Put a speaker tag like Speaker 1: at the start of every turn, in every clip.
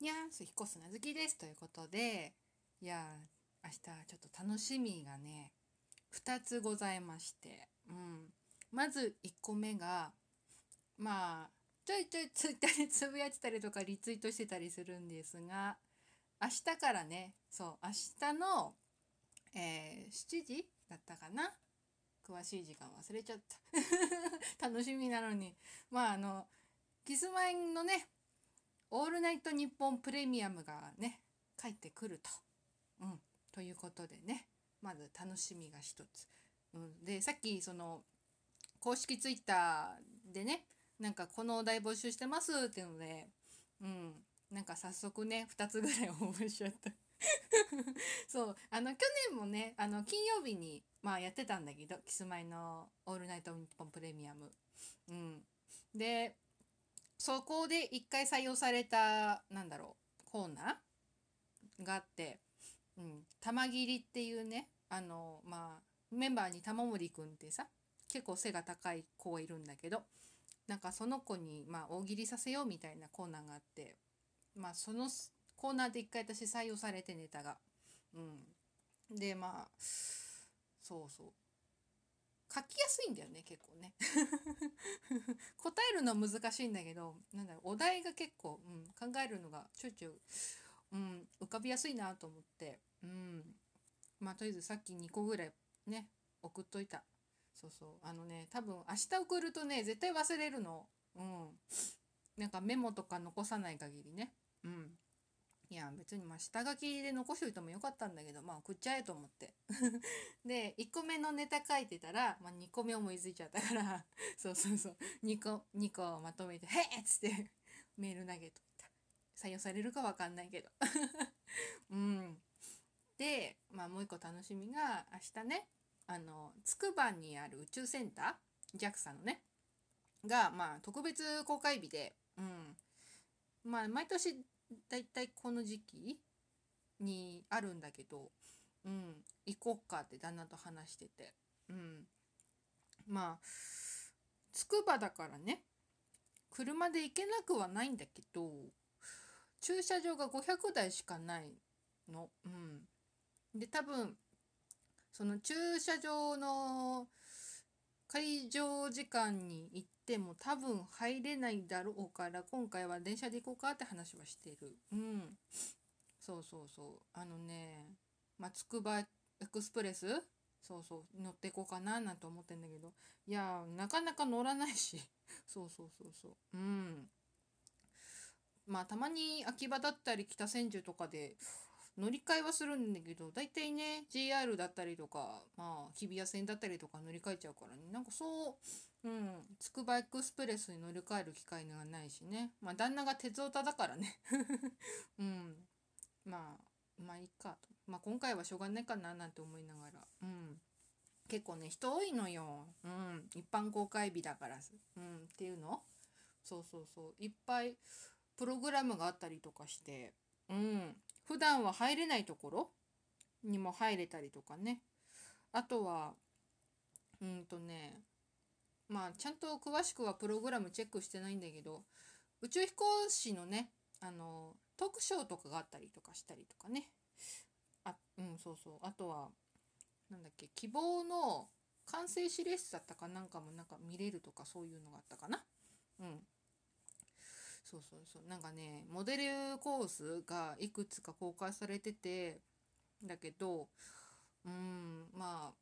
Speaker 1: にゃーす、彦砂好きです。ということで、いや、明日ちょっと楽しみがね、2つございまして、うん。まず1個目が、まあ、ちょいちょいツイッターでつぶやいてたりとかリツイートしてたりするんですが、明日からね、そう、明日の、えー、7時だったかな？詳しい時間忘れちゃった。楽しみなのに。まあ、あの、キスマイのね、オールナイトニッポンプレミアムがね、帰ってくると。うん。ということでね、まず楽しみが一つ。うん、で、さっきその、公式ツイッターでね、なんかこのお題募集してますっていうので、うん、なんか早速ね、2つぐらい応募しちゃった。そう、あの、去年もね、あの、金曜日に、まあやってたんだけど、キスマイのオールナイトニッポンプレミアム。うん。で、そこで一回採用された、なんだろう、コーナーがあって、うん、玉切りっていうね、あの、まあ、メンバーに玉森くんってさ、結構背が高い子がいるんだけど、なんかその子に、まあ、大喜利させようみたいなコーナーがあって、まあ、そのコーナーで一回私採用されてネタが。うん。で、まあ、そうそう。書きやすいんだよね、結構ね。るのは難しいんだけど、なんだろう、お題が結構、うん、考えるのがちょいちょい、うん、浮かびやすいなと思って、うん。まあ、とりあえずさっき2個ぐらいね、送っといた。そうそう。あのね、多分明日送るとね、絶対忘れるの。うん。なんかメモとか残さない限りね。うん。いや、別にまあ下書きで残しといてもよかったんだけど、まあ送っちゃえと思って。で、1個目のネタ書いてたら、まあ2個目思いついちゃったから そうそうそう、2個、2個まとめて、へっつってメール投げといた。採用されるかわかんないけど。うん。で、まあもう一個楽しみが、明日ね、あの、つくばにある宇宙センター ?JAXA のね。が、まあ特別公開日で、うん。まあ毎年だいたいこの時期にあるんだけど、うん、行こっかって旦那と話してて、うん。まあ、つくばだからね、車で行けなくはないんだけど、駐車場が500台しかないの。うん。で、多分、その駐車場の会場時間に行っても多分入れないだろうから今回は電車で行こうかって話はしてる。うん。そうそうそう。あのね、まあ、つくばエクスプレス？そうそう乗っていこうかななんて思ってんだけどいやなかなか乗らないし そうそうそうそううんまあたまに秋葉だったり北千住とかで乗り換えはするんだけど、大体ね、JR だったりとか、まあ、日比谷線だったりとか乗り換えちゃうからね、なんかそう、うん、つくばエクスプレスに乗り換える機会がないしね。まあ、旦那が鉄オタだからね。うん。まあ、まあいいかと。まあ今回はしょうがないかななんて思いながら。うん。結構ね、人多いのよ。うん。一般公開日だから。うん。っていうの？そうそうそう。いっぱいプログラムがあったりとかして。うん。普段は入れないところ？にも入れたりとかね。あとは、うんとね、まあ、ちゃんと詳しくはプログラムチェックしてないんだけど、宇宙飛行士のね、あの、トークショーとかがあったりとかしたりとかね。あ、うん、そうそう。あとは、なんだっけ、希望の完成指令室だったかなんかもなんか見れるとかそういうのがあったかな。うん。そうそうそう。なんかね、モデルコースがいくつか公開されてて、だけど、うん、まあ、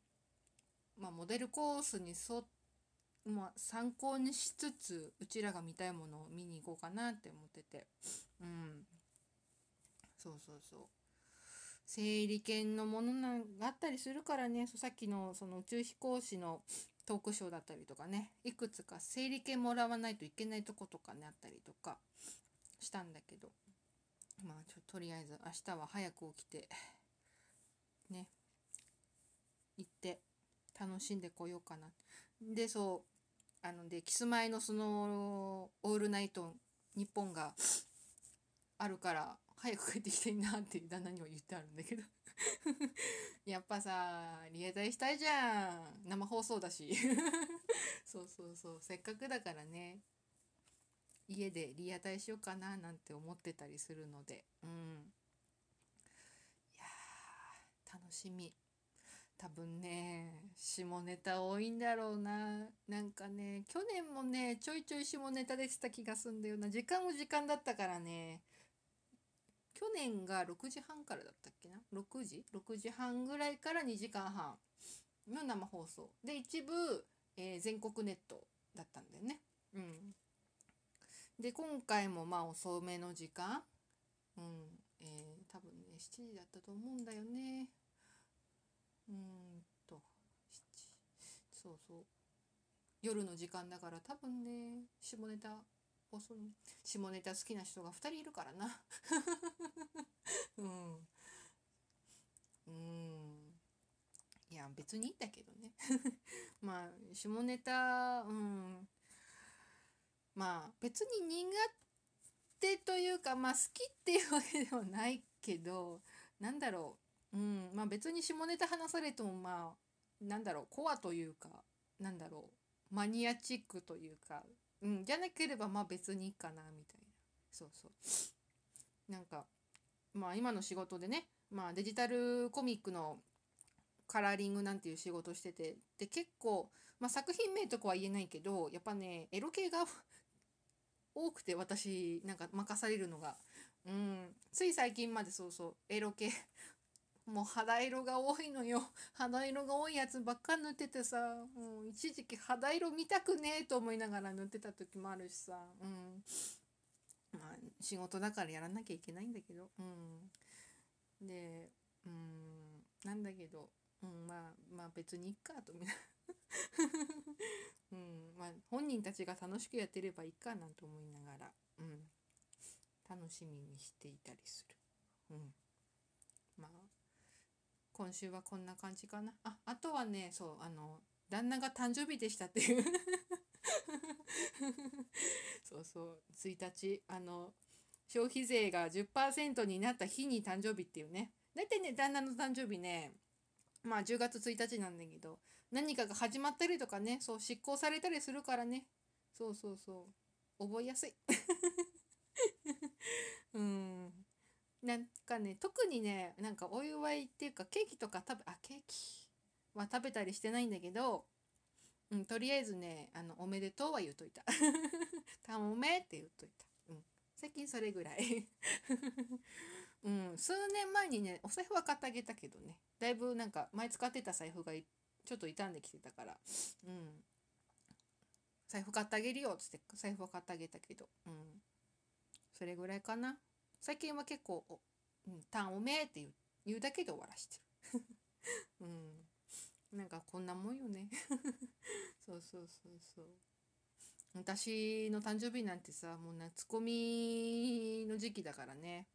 Speaker 1: まあ、モデルコースに沿まあ、参考にしつつ、うちらが見たいものを見に行こうかなって思ってて。うん。そうそうそう。整理券のものがあったりするからね、さっきのその宇宙飛行士のトークショーだったりとかねいくつか整理券もらわないといけないとことかねあったりとかしたんだけどまあちょとりあえず明日は早く起きてね行って楽しんでこようかな。でそうあのでキスマイのその「オールナイト日本があるから早く帰ってきたいなって旦那には言ってあるんだけど。やっぱさ、リエ隊したいじゃん。生放送だし。そうそうそう。せっかくだからね。家でリアタイしようかななんて思ってたりするのでうんいや楽しみ多分ね下ネタ多いんだろうななんかね去年もねちょいちょい下ネタでした気がすんだよな時間も時間だったからね去年が6時半からだったっけな？6時 ?6 時半ぐらいから2時間半の生放送。で一部、えー、全国ネットだったんだよね。うん。で今回もまあ遅めの時間。うん。えー、多分ね7時だったと思うんだよね。うんとそうそう。夜の時間だから多分ね下ネタ遅い下ネタ好きな人が2人いるからな。うん。うん。いや別にいいんだけどね。まあ下ネタうん。まあ別に苦手というかまあ好きっていうわけではないけどなんだろう。うん。まあ別に下ネタ話されてもまあなんだろう。コアというかなんだろう。マニアチックというか、うん、じゃなければまあ別にいいかなみたいな。そうそう。なんかまあ今の仕事でねまあデジタルコミックのカラーリングなんていう仕事しててで結構、まあ、作品名とかは言えないけどやっぱねエロ系が 多くて私なんか任されるのが。うん。つい最近までそうそうエロ系もう肌色が多いのよ。肌色が多いやつばっか塗っててさもう一時期肌色見たくねえと思いながら塗ってた時もあるしさ。うん。まあ仕事だからやらなきゃいけないんだけど。うん。でうんなんだけど、うん、まあまあ別にいっかと思いながら。うんまあ、本人たちが楽しくやってればいいかなと思いながら、うん、楽しみにしていたりする。うん、まあ今週はこんな感じかな。ああとはねそうあの旦那が誕生日でしたっていう。そうそう1日あの消費税が10%になった日に誕生日っていうね。大体ね旦那の誕生日ねまあ10月1日なんだけど何かが始まったりとかねそう執行されたりするからね。そうそうそう。覚えやすい。うん。なんかね特にねなんかお祝いっていうかケーキとか食べあケーキは食べたりしてないんだけど、うん、とりあえずねあのおめでとうは言っといた。たおめって言っといた、うん、最近それぐらい。うん、数年前にねお財布は買ってあげたけどね。だいぶなんか前使ってた財布がちょっと傷んできてたから、うん、財布買ってあげるよっつって財布は買ってあげたけど、うん、それぐらいかな。最近は結構「おうん、たんおめえ」って言う言うだけで終わらしてる。うん。なんかこんなもんよね。そうそうそうそう。私の誕生日なんてさもう夏コミの時期だからね。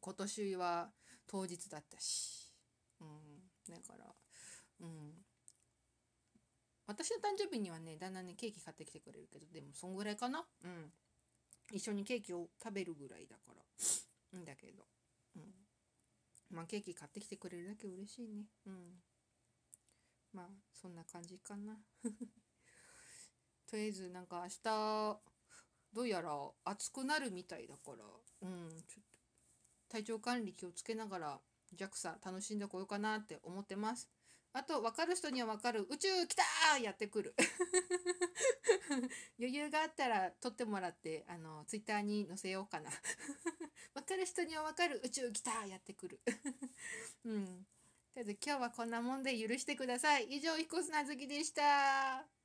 Speaker 1: 今年は当日だったし、うん、だから、うん、私の誕生日にはねだんだんねケーキ買ってきてくれるけどでもそんぐらいかな。うん。一緒にケーキを食べるぐらいだから。んだけど、うん、まあケーキ買ってきてくれるだけ嬉しいね。うん。まあそんな感じかな。とりあえずなんか明日どうやら暑くなるみたいだから。うん。ちょっと。体調管理気をつけながら JAXA 楽しんでこようかなって思ってます。あと分かる人には分かる。宇宙来たー！やってくる。余裕があったら撮ってもらってあのツイッターに載せようかな。分かる人には分かる。宇宙来たー！やってくる。うん。とりあえず今日はこんなもんで許してください。以上彦砂月でした。